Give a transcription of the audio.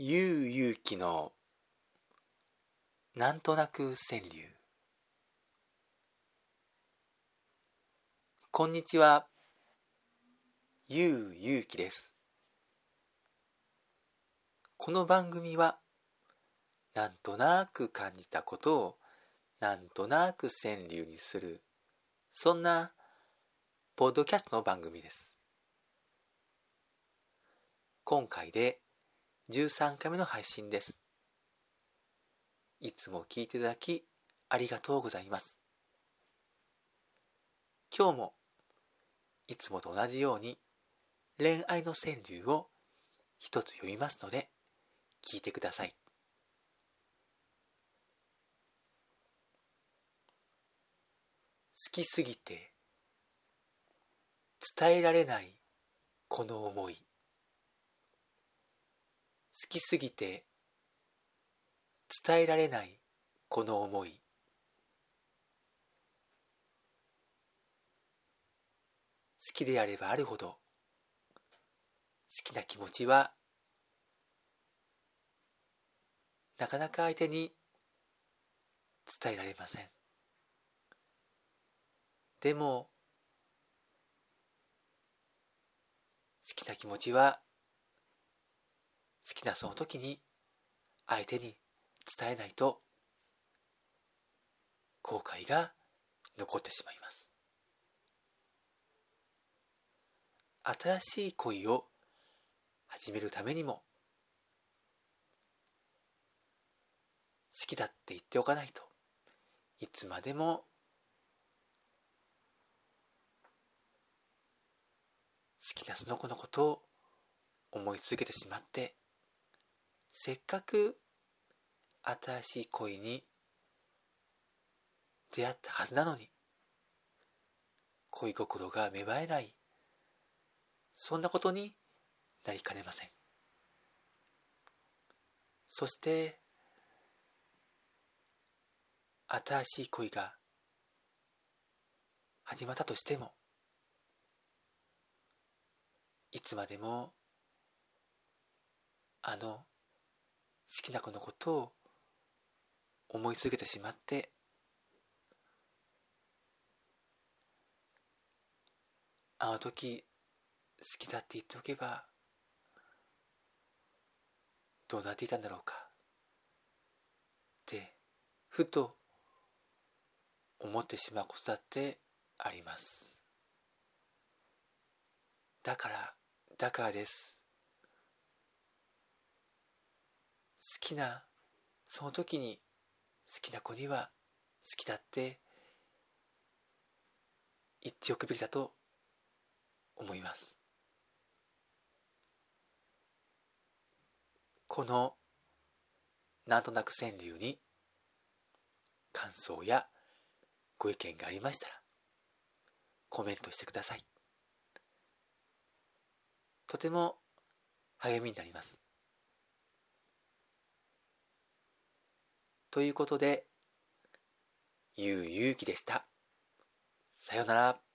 ゆうゆうきのなんとなく川柳。こんにちは。ゆうゆうきです。この番組はなんとなく感じたことをなんとなく川柳にするそんなポッドキャストの番組です。今回で13回目の配信です。いつも聞いていただきありがとうございます。今日もいつもと同じように恋愛の川柳を一つ読みますので聞いてください。好きすぎて伝えられないこの思い好きすぎて伝えられないこの思い。好きであればあるほど好きな気持ちはなかなか相手に伝えられません。でも好きな気持ちは好きなその時に相手に伝えないと後悔が残ってしまいます。新しい恋を始めるためにも好きだって言っておかないといつまでも好きなその子のことを思い続けてしまってせっかく新しい恋に出会ったはずなのに恋心が芽生えない。そんなことになりかねません。そして新しい恋が始まったとしてもいつまでもあの好きな子のことを思い続けてしまってあの時好きだって言っておけばどうなっていたんだろうかってふと思ってしまうことだってあります。だからだからです好きなその時に好きな子には好きだって言っておくべきだと思います。このなんとなく川柳に感想やご意見がありましたらコメントしてください。とても励みになります。ということで、ゆうゆうきでした。さようなら。